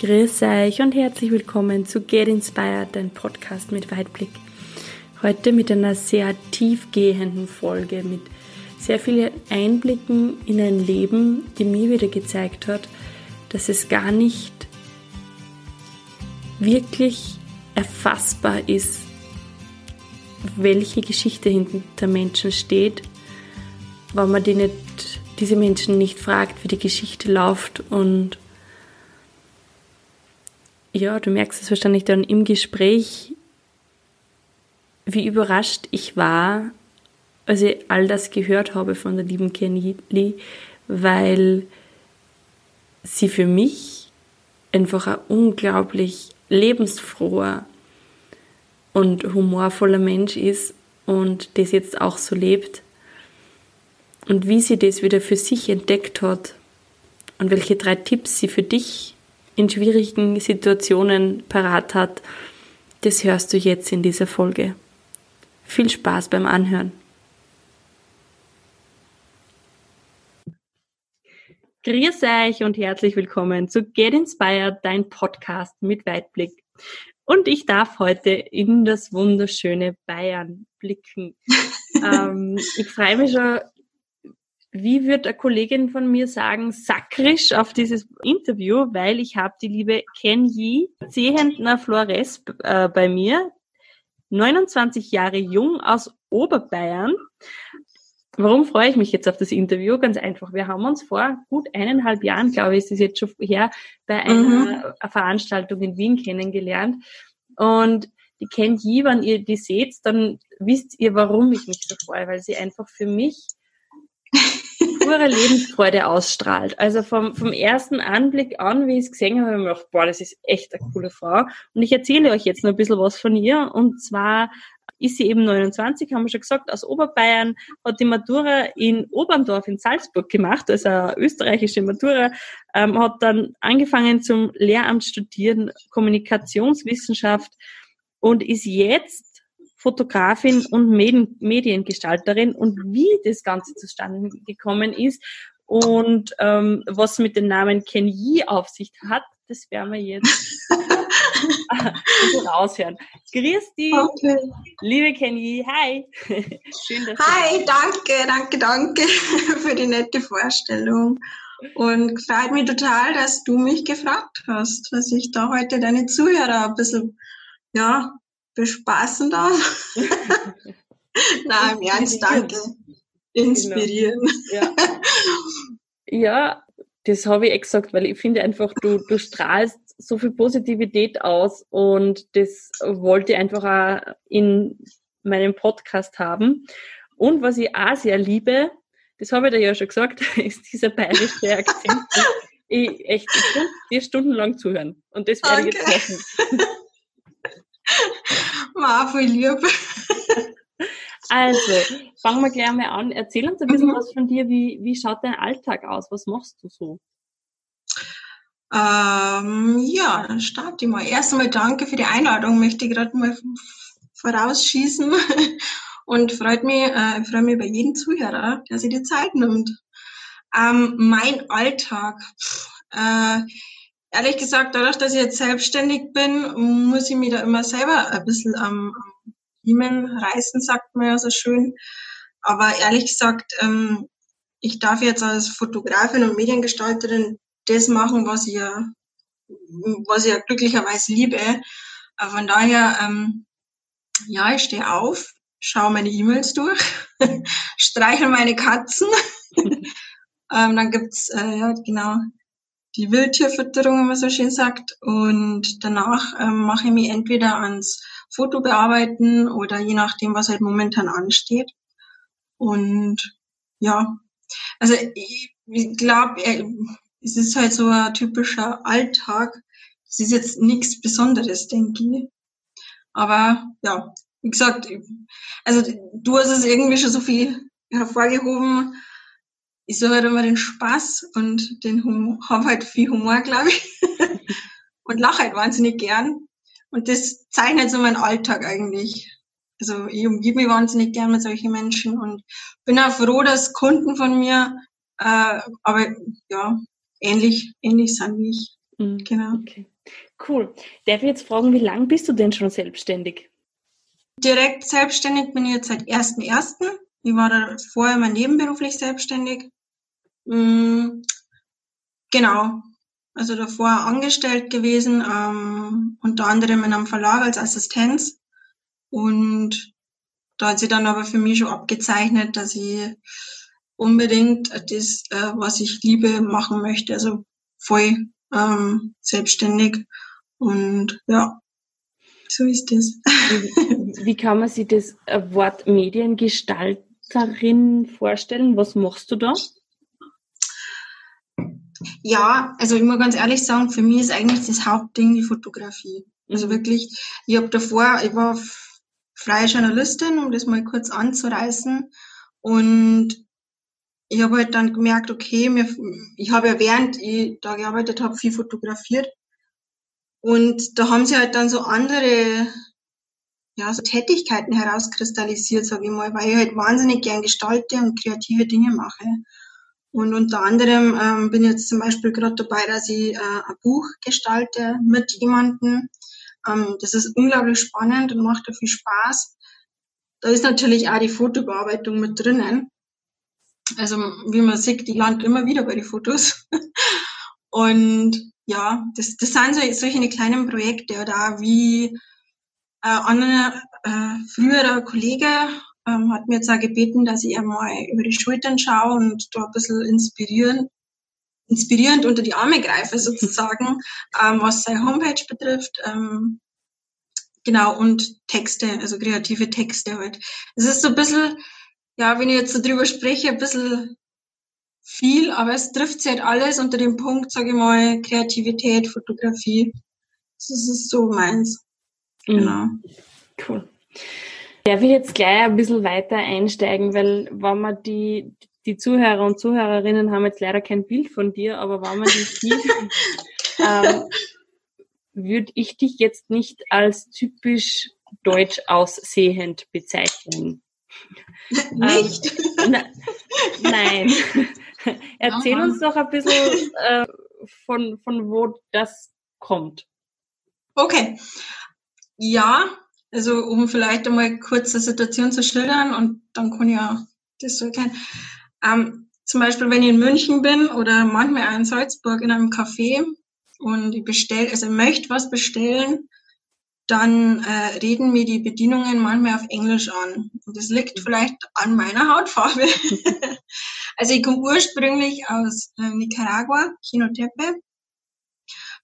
Grüß euch und herzlich willkommen zu Get Inspired, dein Podcast mit Weitblick. Heute mit einer sehr tiefgehenden Folge, mit sehr vielen Einblicken in ein Leben, die mir wieder gezeigt hat, dass es gar nicht wirklich erfassbar ist, welche Geschichte hinter Menschen steht, wenn man die nicht, diese Menschen nicht fragt, wie die Geschichte läuft und ja, du merkst es wahrscheinlich dann im Gespräch, wie überrascht ich war, als ich all das gehört habe von der lieben Kenny weil sie für mich einfach ein unglaublich lebensfroher und humorvoller Mensch ist und das jetzt auch so lebt. Und wie sie das wieder für sich entdeckt hat und welche drei Tipps sie für dich in schwierigen Situationen parat hat, das hörst du jetzt in dieser Folge. Viel Spaß beim Anhören. Grüß euch und herzlich willkommen zu Get Inspired, dein Podcast mit Weitblick. Und ich darf heute in das wunderschöne Bayern blicken. ähm, ich freue mich schon wie wird eine Kollegin von mir sagen, sakrisch auf dieses Interview, weil ich habe die liebe Ken Yi Zehentner Flores äh, bei mir, 29 Jahre jung aus Oberbayern. Warum freue ich mich jetzt auf das Interview? Ganz einfach. Wir haben uns vor gut eineinhalb Jahren, glaube ich, ist es jetzt schon her, bei einer mhm. Veranstaltung in Wien kennengelernt. Und die Ken Yi, wenn ihr die seht, dann wisst ihr, warum ich mich so freue, weil sie einfach für mich pure Lebensfreude ausstrahlt. Also vom, vom ersten Anblick an, wie ich es gesehen habe, habe ich mir gedacht, boah, das ist echt eine coole Frau. Und ich erzähle euch jetzt noch ein bisschen was von ihr. Und zwar ist sie eben 29, haben wir schon gesagt, aus Oberbayern, hat die Matura in Oberndorf in Salzburg gemacht, also eine österreichische Matura, ähm, hat dann angefangen zum Lehramt studieren, Kommunikationswissenschaft und ist jetzt Fotografin und Medien, Mediengestalterin und wie das Ganze zustande gekommen ist und ähm, was mit dem Namen Ken Yi auf sich hat, das werden wir jetzt raushören. Grüß dich, okay. liebe Ken Yi, hi. Schön, dass hi, danke, danke, danke für die nette Vorstellung. Und freut mich total, dass du mich gefragt hast, dass ich da heute deine Zuhörer ein bisschen ja, bespaßen darf. Nein, im Ernst, danke. Inspirieren. Genau. Ja. ja, das habe ich gesagt, weil ich finde einfach, du, du strahlst so viel Positivität aus und das wollte ich einfach auch in meinem Podcast haben. Und was ich auch sehr liebe, das habe ich dir ja schon gesagt, ist dieser bayerische Akzent. ich echt, ich kann dir stundenlang zuhören. Und das werde okay. ich jetzt machen. War voll lieb. Also, fangen wir gleich mal an. Erzähl uns ein bisschen mhm. was von dir. Wie, wie schaut dein Alltag aus? Was machst du so? Ähm, ja, dann starte ich mal. Erst einmal danke für die Einladung, möchte ich gerade mal vorausschießen. Und freut mich, äh, freue mich über jeden Zuhörer, der sich die Zeit nimmt. Ähm, mein Alltag. Äh, ehrlich gesagt, dadurch, dass ich jetzt selbstständig bin, muss ich mich da immer selber ein bisschen am, Riemen reißen, sagt man ja so schön. Aber ehrlich gesagt, ähm, ich darf jetzt als Fotografin und Mediengestalterin das machen, was ich ja, was ich ja glücklicherweise liebe. Von daher, ähm, ja, ich stehe auf, schaue meine E-Mails durch, streichel meine Katzen. ähm, dann gibt's äh, ja, genau die Wildtierfütterung, wie man so schön sagt. Und danach ähm, mache ich mich entweder ans Foto bearbeiten oder je nachdem, was halt momentan ansteht. Und ja, also ich, ich glaube, äh, es ist halt so ein typischer Alltag. Es ist jetzt nichts Besonderes, denke ich. Aber ja, wie gesagt, also du hast es irgendwie schon so viel hervorgehoben ich suche halt immer den Spaß und den Humor, habe halt viel Humor, glaube ich. und lache halt wahnsinnig gern. Und das zeichnet so meinen Alltag eigentlich. Also ich umgebe mich wahnsinnig gern mit solchen Menschen und bin auch froh, dass Kunden von mir, äh, aber ja, ähnlich, ähnlich sind wie ich. Mhm. Genau. Okay. Cool. Darf ich jetzt fragen, wie lange bist du denn schon selbstständig? Direkt selbstständig bin ich jetzt seit 1.1. Ich war da vorher mal nebenberuflich selbstständig. Mhm. Genau. Also davor angestellt gewesen, ähm, unter anderem in einem Verlag als Assistenz. Und da hat sich dann aber für mich schon abgezeichnet, dass ich unbedingt das, äh, was ich liebe, machen möchte. Also voll ähm, selbstständig. Und ja, so ist das. Wie, wie kann man sich das Wort Mediengestalterin vorstellen? Was machst du da? Ja, also ich muss ganz ehrlich sagen, für mich ist eigentlich das Hauptding die Fotografie. Also mhm. wirklich, ich habe davor, ich war freie Journalistin, um das mal kurz anzureißen. Und ich habe halt dann gemerkt, okay, mir, ich habe ja während ich da gearbeitet habe, viel fotografiert. Und da haben sie halt dann so andere ja, so Tätigkeiten herauskristallisiert, sage ich mal, weil ich halt wahnsinnig gern gestalte und kreative Dinge mache. Und unter anderem ähm, bin jetzt zum Beispiel gerade dabei, dass ich äh, ein Buch gestalte mit jemandem. Ähm, das ist unglaublich spannend und macht da viel Spaß. Da ist natürlich auch die Fotobearbeitung mit drinnen. Also wie man sieht, die landet immer wieder bei den Fotos. und ja, das, das sind so, solche kleinen Projekte oder wie äh, ein äh, früherer Kollege ähm, hat mir jetzt auch gebeten, dass ich einmal über die Schultern schaue und da ein bisschen inspirieren, inspirierend unter die Arme greife sozusagen, ähm, was seine Homepage betrifft. Ähm, genau, und Texte, also kreative Texte halt. Es ist so ein bisschen, ja, wenn ich jetzt so drüber spreche, ein bisschen viel, aber es trifft sich halt alles unter dem Punkt, sage ich mal, Kreativität, Fotografie. Das ist so meins. Mhm. Genau. Cool. Darf ich jetzt gleich ein bisschen weiter einsteigen, weil wenn man die, die Zuhörer und Zuhörerinnen haben jetzt leider kein Bild von dir, aber wenn man die sieht, ähm, würde ich dich jetzt nicht als typisch deutsch aussehend bezeichnen. Nicht? Ähm, na, nein. Erzähl Aha. uns doch ein bisschen äh, von, von wo das kommt. Okay. Ja, also um vielleicht einmal kurz die Situation zu schildern und dann kann ich auch das so erklären. Ähm, zum Beispiel, wenn ich in München bin oder manchmal auch in Salzburg in einem Café und ich bestelle, also ich möchte was bestellen, dann äh, reden mir die Bedienungen manchmal auf Englisch an. Und das liegt vielleicht an meiner Hautfarbe. also ich komme ursprünglich aus äh, Nicaragua, Quinotepe,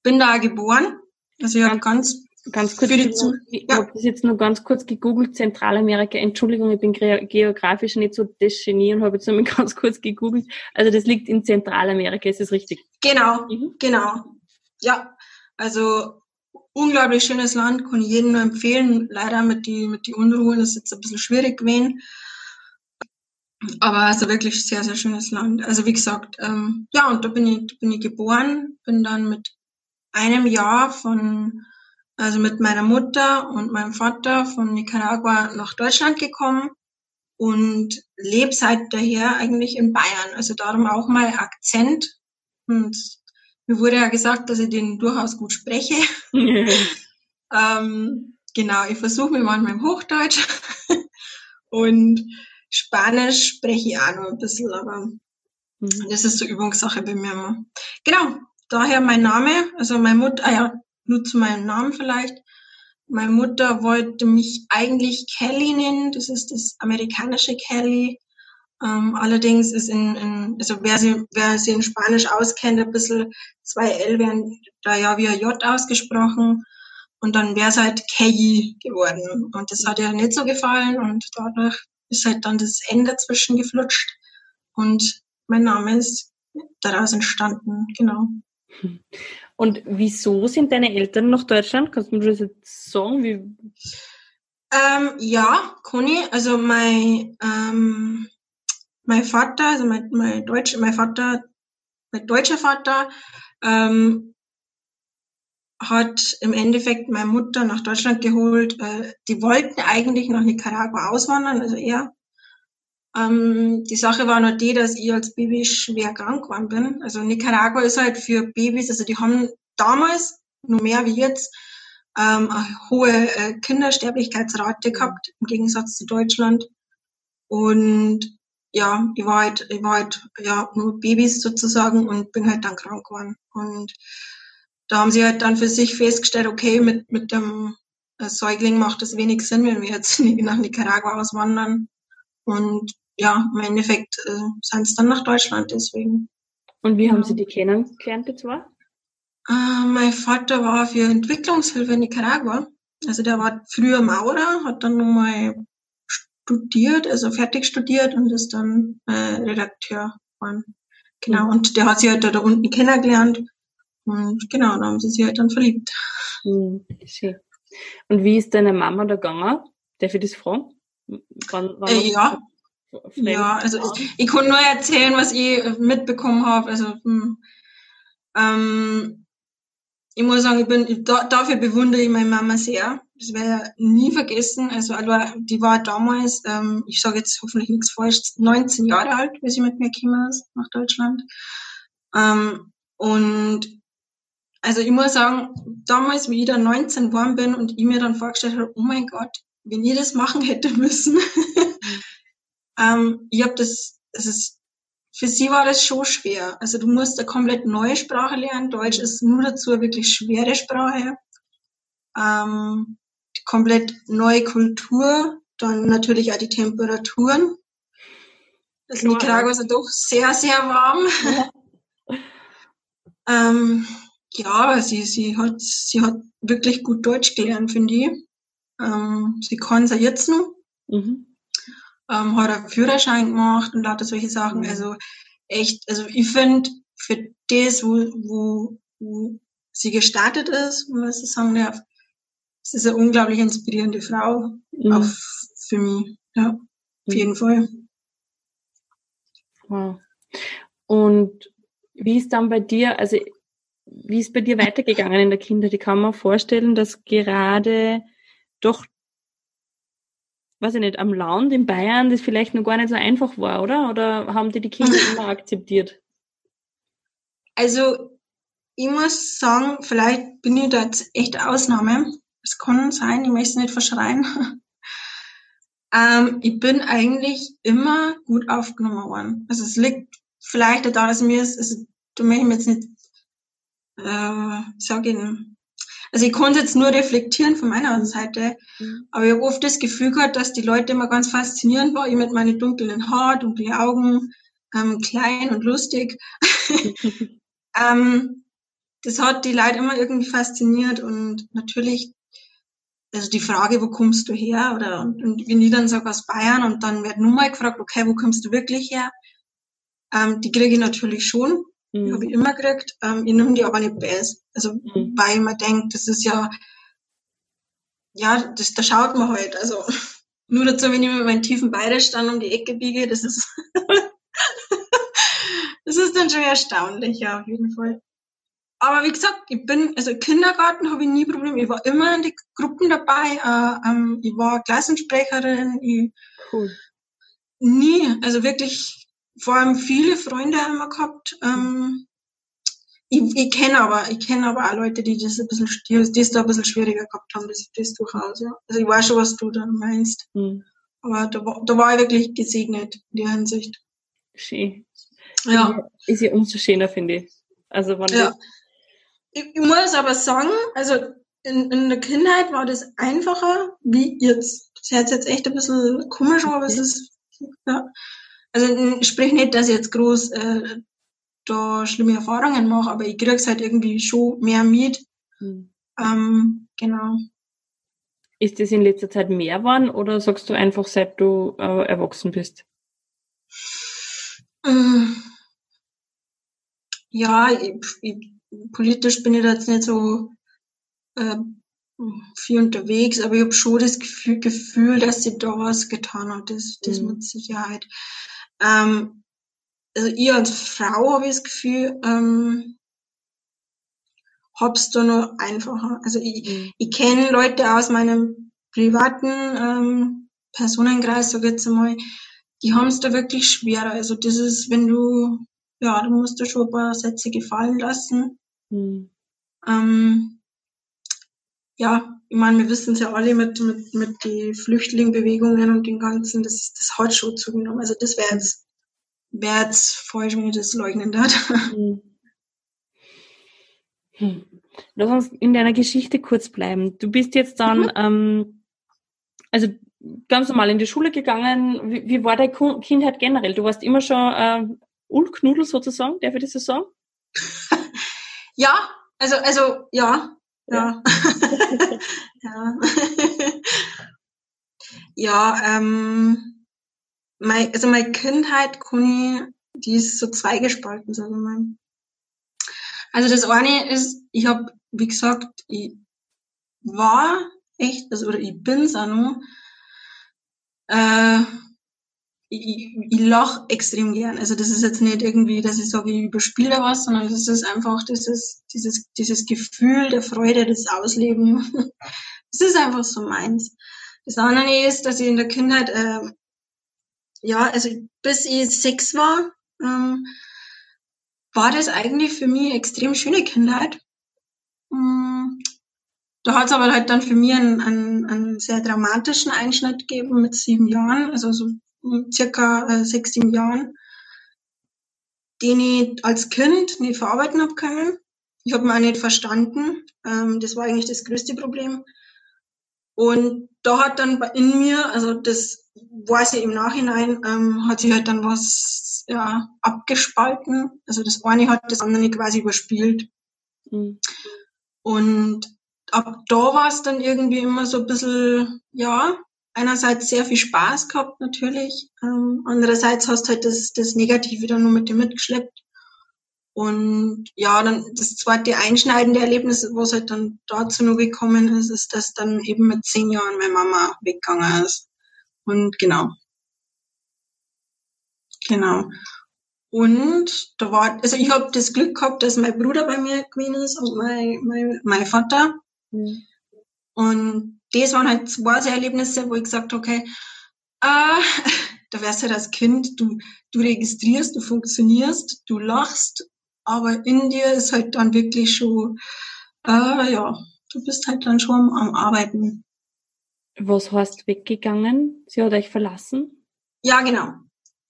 bin da geboren. Also ich habe ganz Ganz kurz, ich, ich ja. habe das jetzt nur ganz kurz gegoogelt, Zentralamerika. Entschuldigung, ich bin geografisch nicht so das Genie und habe jetzt nur mal ganz kurz gegoogelt. Also das liegt in Zentralamerika, ist das richtig? Genau, mhm. genau. Ja, also unglaublich schönes Land, kann ich jedem nur empfehlen. Leider mit die, mit die Unruhen ist jetzt ein bisschen schwierig gewesen. Aber also wirklich sehr, sehr schönes Land. Also wie gesagt, ähm, ja, und da bin ich, da bin ich geboren, bin dann mit einem Jahr von also mit meiner Mutter und meinem Vater von Nicaragua nach Deutschland gekommen und lebe seit daher eigentlich in Bayern. Also darum auch mal Akzent. Und mir wurde ja gesagt, dass ich den durchaus gut spreche. ähm, genau, ich versuche mir manchmal im Hochdeutsch. und Spanisch spreche ich auch noch ein bisschen, aber mhm. das ist so Übungssache bei mir immer. Genau, daher mein Name, also meine Mutter, ah ja, nur zu meinem Namen vielleicht. Meine Mutter wollte mich eigentlich Kelly nennen, das ist das amerikanische Kelly. Ähm, allerdings ist in, in, also wer sie, wer sie in Spanisch auskennt, ein bisschen zwei L werden da ja wie ein J ausgesprochen. Und dann wäre es halt Kelly geworden. Und das hat ihr nicht so gefallen und dadurch ist halt dann das N dazwischen geflutscht. Und mein Name ist daraus entstanden, genau. Und wieso sind deine Eltern nach Deutschland? Kannst du mir das jetzt sagen? Wie? Ähm, ja, Conny, also mein, ähm, mein Vater, also mein, mein Deutsch, mein Vater, mein deutscher Vater, ähm, hat im Endeffekt meine Mutter nach Deutschland geholt. Äh, die wollten eigentlich nach Nicaragua auswandern, also er ähm, die Sache war nur die, dass ich als Baby schwer krank geworden bin. Also Nicaragua ist halt für Babys, also die haben damals, nur mehr wie jetzt, ähm, eine hohe äh, Kindersterblichkeitsrate gehabt, im Gegensatz zu Deutschland. Und ja, ich war halt, ich war halt, ja, nur Babys sozusagen und bin halt dann krank geworden. Und da haben sie halt dann für sich festgestellt, okay, mit, mit dem äh, Säugling macht es wenig Sinn, wenn wir jetzt nach Nicaragua auswandern. Und ja, im Endeffekt äh, sind es dann nach Deutschland deswegen. Und wie haben Sie die kennengelernt, die zwei? Äh, mein Vater war für Entwicklungshilfe in Nicaragua. Also der war früher Maurer, hat dann nochmal studiert, also fertig studiert und ist dann äh, Redakteur geworden. Genau, mhm. und der hat sie halt da, da unten kennengelernt. Und genau, da haben sie sich halt dann verliebt. Mhm, schön. Und wie ist deine Mama da gegangen? Darf ich das fragen? Wann, wann äh, ja. Ja, also ich, ich kann nur erzählen, was ich mitbekommen habe. Also hm, ähm, ich muss sagen, ich bin da, dafür bewundere ich meine Mama sehr. Das werde ich nie vergessen. Also die war damals, ähm, ich sage jetzt hoffentlich nichts falsch, 19 Jahre alt, wie sie mit mir gekommen ist nach Deutschland. Ähm, und also ich muss sagen, damals, wie ich dann 19 geworden bin und ich mir dann vorgestellt habe, oh mein Gott, wenn ich das machen hätte müssen. Ähm, ich habe das, das ist, für sie war das schon schwer. Also du musst eine komplett neue Sprache lernen. Deutsch ist nur dazu eine wirklich schwere Sprache. Ähm, komplett neue Kultur, dann natürlich auch die Temperaturen. Das Nicaragua ist ja doch sehr, sehr warm. Ja. ähm, ja, sie, sie hat, sie hat wirklich gut Deutsch gelernt, finde ich. Ähm, sie kann es ja jetzt noch. Mhm. Ähm, hat einen Führerschein gemacht und lauter solche Sachen. Mhm. Also echt, also ich finde, für das, wo, wo, wo sie gestartet ist, man so sagen darf, es ist eine unglaublich inspirierende Frau. Mhm. Auch für mich. Ja, auf mhm. jeden Fall. Wow. Und wie ist dann bei dir, also wie ist bei dir weitergegangen in der Kinder? Ich kann mir vorstellen, dass gerade doch, weiß ich nicht, am Land in Bayern das vielleicht noch gar nicht so einfach war, oder? Oder haben die die Kinder immer akzeptiert? Also, ich muss sagen, vielleicht bin ich da jetzt echt Ausnahme. Es kann sein, ich möchte es nicht verschreien. ähm, ich bin eigentlich immer gut aufgenommen worden. Also es liegt vielleicht daran, dass mir es, also, da möchte ich mir jetzt nicht äh, sag Ihnen, also ich konnte jetzt nur reflektieren von meiner Seite, mhm. aber ich habe oft das Gefühl gehabt, dass die Leute immer ganz faszinierend waren, ich mit meinen dunklen Haaren, dunkle Augen, ähm, klein und lustig. ähm, das hat die Leute immer irgendwie fasziniert und natürlich, also die Frage, wo kommst du her? Oder und, und wenn ich dann sage aus Bayern und dann wird nun mal gefragt, okay, wo kommst du wirklich her? Ähm, die kriege ich natürlich schon. Mhm. Habe ich immer gekriegt. Ähm, ich nehme die aber nicht best. Also, mhm. weil man denkt, das ist ja, ja, das, da schaut man halt. Also, nur dazu, wenn ich mit meinen tiefen Bayerisch dann um die Ecke biege, das ist, das ist dann schon erstaunlich, ja, auf jeden Fall. Aber wie gesagt, ich bin, also Kindergarten habe ich nie Probleme. Ich war immer in die Gruppen dabei. Äh, ähm, ich war Klassensprecherin. Ich, cool. Nie, also wirklich vor allem viele Freunde immer gehabt. Ähm, ich, ich kenne aber, ich kenne aber auch Leute, die das ein bisschen, die, die es da ein bisschen schwieriger gehabt haben, das, das durchaus, ja. Also ich weiß schon, was du da meinst. Mhm. Aber da, da war ich wirklich gesegnet in der Hinsicht. Schön. Ja. Ist ja umso schöner, finde ich. Also, wenn ja. Ich, ich muss aber sagen, also in, in der Kindheit war das einfacher wie jetzt. Das hört jetzt echt ein bisschen komisch, aber es ist, ja. Also sprich nicht, dass ich jetzt groß äh, da schlimme Erfahrungen mache, aber ich krieg's halt irgendwie schon mehr mit. Mhm. Ähm, genau. Ist das in letzter Zeit mehr geworden oder sagst du einfach, seit du äh, erwachsen bist? Ähm, ja, ich, ich, politisch bin ich da jetzt nicht so äh, viel unterwegs, aber ich habe schon das Gefühl, Gefühl, dass sie da was getan hat, das, das mhm. mit Sicherheit. Ähm, also ich als Frau habe ich das Gefühl, ähm, hab's da noch einfacher. Also ich, mhm. ich kenne Leute aus meinem privaten ähm, Personenkreis, sag ich jetzt einmal, die haben es da wirklich schwerer. Also das ist, wenn du, ja, du musst dir schon ein paar Sätze gefallen lassen. Mhm. Ähm, ja, ich meine, wir wissen es ja alle mit, mit, mit den Flüchtlingbewegungen und den ganzen, das, das hat schon zugenommen. Also das wäre jetzt, wär jetzt falsch, wenn ich das leugnen darf. Hm. Hm. Lass uns in deiner Geschichte kurz bleiben. Du bist jetzt dann, mhm. ähm, also ganz normal in die Schule gegangen. Wie, wie war deine Kindheit generell? Du warst immer schon äh, Ulknudel sozusagen, darf ich das so sagen? ja, also, also, ja, ja. Ja, ja ähm, mein, also meine Kindheit, Kuni, die ist so zweigespalten, sagen wir mal. Also das eine ist, ich habe, wie gesagt, ich war echt, also, oder ich bin's auch noch, äh, ich, ich lach extrem gern. Also das ist jetzt nicht irgendwie, dass ich sage, ich überspiele da was, sondern das ist einfach dieses, dieses, dieses Gefühl der Freude, das Ausleben. Das ist einfach so meins. Das andere ist, dass ich in der Kindheit, äh, ja, also bis ich sechs war, ähm, war das eigentlich für mich extrem schöne Kindheit. Mm, da hat es aber halt dann für mich einen, einen, einen sehr dramatischen Einschnitt gegeben mit sieben Jahren, also so circa äh, sechs, sieben Jahren, den ich als Kind nicht verarbeiten habe können. Ich habe ihn auch nicht verstanden. Ähm, das war eigentlich das größte Problem. Und da hat dann in mir, also das weiß ich im Nachhinein, ähm, hat sich halt dann was ja, abgespalten. Also das eine hat das andere quasi überspielt. Mhm. Und ab da war es dann irgendwie immer so ein bisschen, ja, einerseits sehr viel Spaß gehabt natürlich, ähm, andererseits hast du halt das, das Negative dann nur mit dir mitgeschleppt. Und ja, dann das zweite einschneidende Erlebnis, was halt dann dazu noch gekommen ist, ist, dass dann eben mit zehn Jahren meine Mama weggegangen ist. Und genau. Genau. Und da war, also ich habe das Glück gehabt, dass mein Bruder bei mir gewesen ist und mein, mein, mein Vater. Mhm. Und das waren halt zwei so Erlebnisse, wo ich gesagt habe, okay, äh, da wärst du halt als Kind, du, du registrierst, du funktionierst, du lachst, aber in dir ist halt dann wirklich schon, äh, ja, du bist halt dann schon am Arbeiten. Was heißt weggegangen? Sie hat euch verlassen? Ja, genau.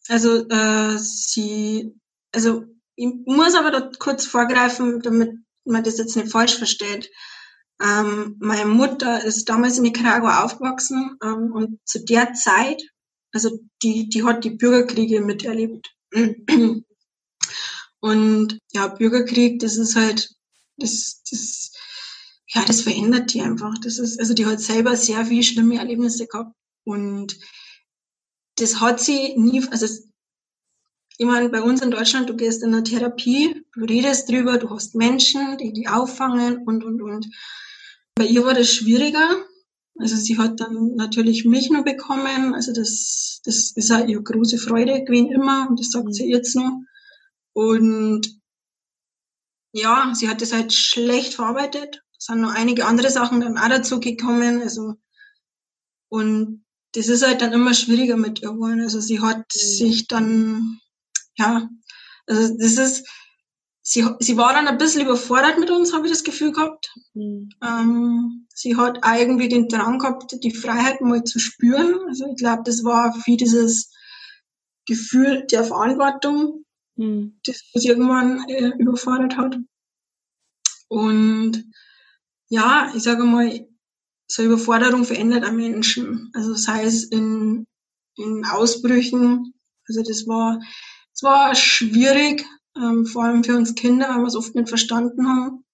Also äh, sie, also ich muss aber da kurz vorgreifen, damit man das jetzt nicht falsch versteht. Ähm, meine Mutter ist damals in Nicaragua aufgewachsen ähm, und zu der Zeit, also die, die hat die Bürgerkriege miterlebt. Und ja, Bürgerkrieg, das ist halt, das, das, ja, das verändert die einfach. Das ist, also die hat selber sehr viele schlimme Erlebnisse gehabt. Und das hat sie nie, also ich meine, bei uns in Deutschland, du gehst in eine Therapie, du redest drüber, du hast Menschen, die die auffangen und, und, und. Bei ihr war das schwieriger. Also sie hat dann natürlich mich nur bekommen. Also das, das ist auch ihre große Freude gewesen immer und das sagt sie jetzt noch. Und ja, sie hat es halt schlecht verarbeitet. Es sind noch einige andere Sachen dann auch dazu gekommen. Also, und das ist halt dann immer schwieriger mit ihr geworden. Also sie hat mhm. sich dann, ja, also das ist, sie, sie war dann ein bisschen überfordert mit uns, habe ich das Gefühl gehabt. Mhm. Ähm, sie hat irgendwie den Drang gehabt, die Freiheit mal zu spüren. Also ich glaube, das war viel dieses Gefühl der Verantwortung, hm. das uns irgendwann äh, überfordert hat. Und ja, ich sage mal, so Überforderung verändert einen Menschen. Also sei es in, in Ausbrüchen. Also das war, das war schwierig, ähm, vor allem für uns Kinder, weil wir es oft nicht verstanden haben.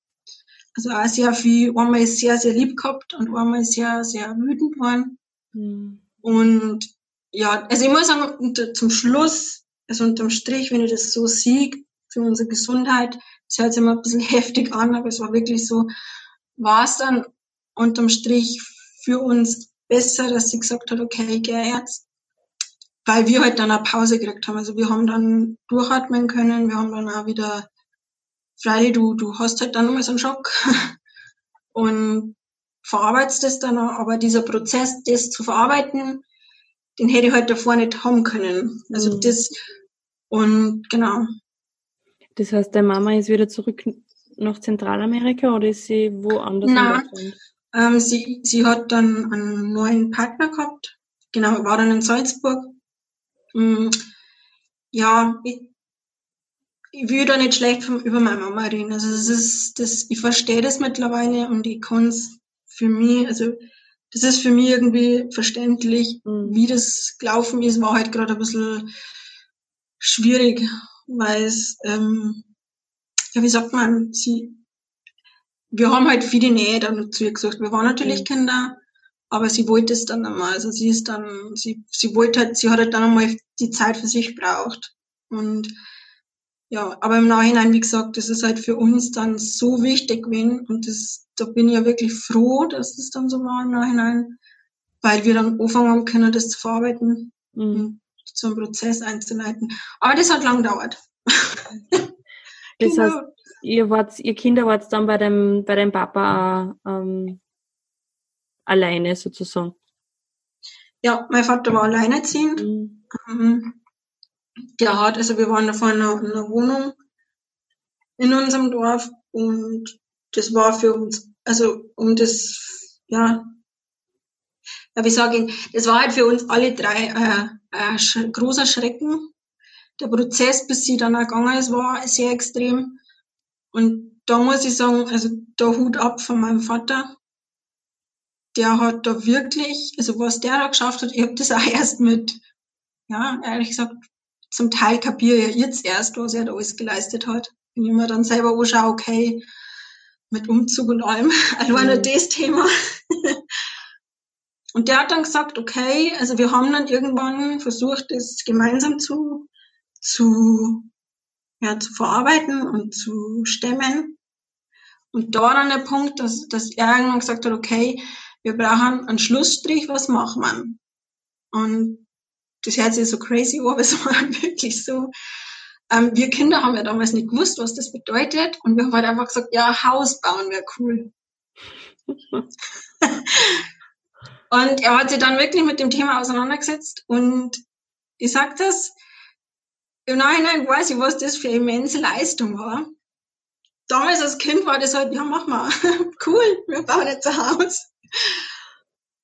Also auch sehr viel, einmal ist sehr, sehr lieb gehabt und einmal ist sehr, sehr wütend geworden. Mhm. Und ja, also ich muss sagen, zum Schluss also unterm Strich, wenn ich das so sehe, für unsere Gesundheit, das hört sich immer ein bisschen heftig an, aber es war wirklich so, war es dann unterm Strich für uns besser, dass sie gesagt hat, okay, ich gehe jetzt. Weil wir halt dann eine Pause gekriegt haben. Also wir haben dann durchatmen können, wir haben dann auch wieder, freilich, du, du hast halt dann nochmal so einen Schock und verarbeitest das dann auch, aber dieser Prozess, das zu verarbeiten, den hätte ich halt davor nicht haben können. Also mhm. das und genau. Das heißt, der Mama ist wieder zurück nach Zentralamerika oder ist sie woanders Nein, ähm, sie, sie hat dann einen neuen Partner gehabt. Genau, war dann in Salzburg. Mm, ja, ich, ich will da nicht schlecht vom, über meine Mama reden. Also das ist, das, ich verstehe das mittlerweile und ich kann es für mich, also das ist für mich irgendwie verständlich, mhm. wie das gelaufen ist, war halt gerade ein bisschen schwierig, weil es, ähm, ja, wie sagt man, sie, wir haben halt viel die Nähe dann zu ihr gesucht. Wir waren natürlich mhm. Kinder, aber sie wollte es dann einmal. Also sie ist dann, sie, sie wollte halt, sie hat halt dann einmal die Zeit für sich braucht. Und ja, aber im Nachhinein, wie gesagt, das ist halt für uns dann so wichtig gewesen und das, da bin ich ja wirklich froh, dass das dann so war im Nachhinein, weil wir dann anfangen können, das zu verarbeiten, mhm. so einen Prozess einzuleiten. Aber das hat lang gedauert. das genau. heißt, ihr wart, ihr Kinder wart dann bei dem, bei dem Papa ähm, alleine sozusagen. Ja, mein Vater war alleinerziehend. Mhm. Ähm, der hat, also wir waren da vorne in einer Wohnung in unserem Dorf und das war für uns, also um das, ja, ja wie sage ich, das war halt für uns alle drei äh, ein großer Schrecken. Der Prozess, bis sie dann gegangen ist, war sehr extrem. Und da muss ich sagen, also da Hut ab von meinem Vater. Der hat da wirklich, also was der da geschafft hat, ich habe das auch erst mit, ja, ehrlich gesagt, zum Teil kapiere ich jetzt erst, was er da alles geleistet hat. Wenn ich mir dann selber anschaue, okay, mit Umzug und allem, allein nur mhm. das Thema. und der hat dann gesagt, okay, also wir haben dann irgendwann versucht, das gemeinsam zu, zu, ja, zu verarbeiten und zu stemmen. Und da dann der Punkt, dass, dass er irgendwann gesagt hat, okay, wir brauchen einen Schlussstrich, was macht man? Und das hört sich so crazy an, aber es war wirklich so. Ähm, wir Kinder haben ja damals nicht gewusst, was das bedeutet. Und wir haben halt einfach gesagt, ja, Haus bauen wäre cool. und er hat sich dann wirklich mit dem Thema auseinandergesetzt. Und ich sag das, im Nachhinein weiß ich, was das für eine immense Leistung war. Damals als Kind war das halt, ja, mach mal, cool, wir bauen jetzt ein Haus.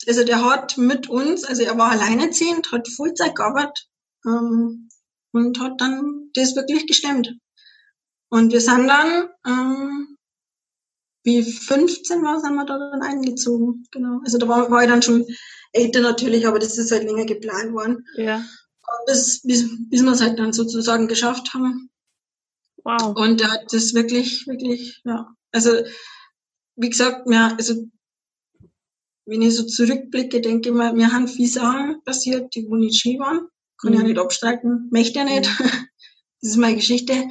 Also der hat mit uns, also er war alleinerziehend, hat Vollzeit gearbeitet ähm, und hat dann das wirklich gestemmt. Und wir sind dann, ähm, wie 15 war, sind wir da dann eingezogen. Genau. Also da war, war ich dann schon älter natürlich, aber das ist halt länger geplant worden. Ja. Bis, bis, bis wir es halt dann sozusagen geschafft haben. Wow. Und er hat das wirklich, wirklich, ja. Also, wie gesagt, ja, also wenn ich so zurückblicke, denke ich mir, mir haben viele Sachen passiert, die wo nicht schön waren. Kann mhm. ich ja nicht abstreiten, möchte ja nicht. das ist meine Geschichte.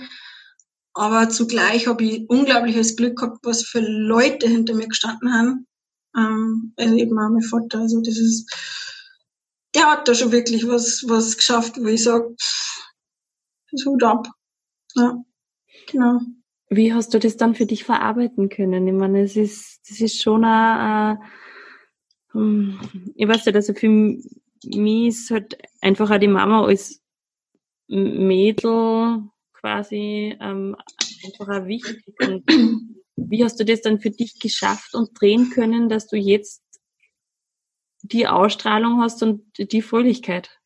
Aber zugleich habe ich unglaubliches Glück gehabt, was für Leute hinter mir gestanden haben. Ähm, also eben auch mein Vater. Also das ist, der hat da schon wirklich was, was geschafft, wo ich sage, das Hut ab. Ja, genau. Wie hast du das dann für dich verarbeiten können? Ich meine, es ist, das ist schon ein, hm, ich weiß nicht, also für mich ist halt einfach auch die Mama als Mädel quasi ähm, einfach auch wichtig. Und wie hast du das dann für dich geschafft und drehen können, dass du jetzt die Ausstrahlung hast und die Fröhlichkeit?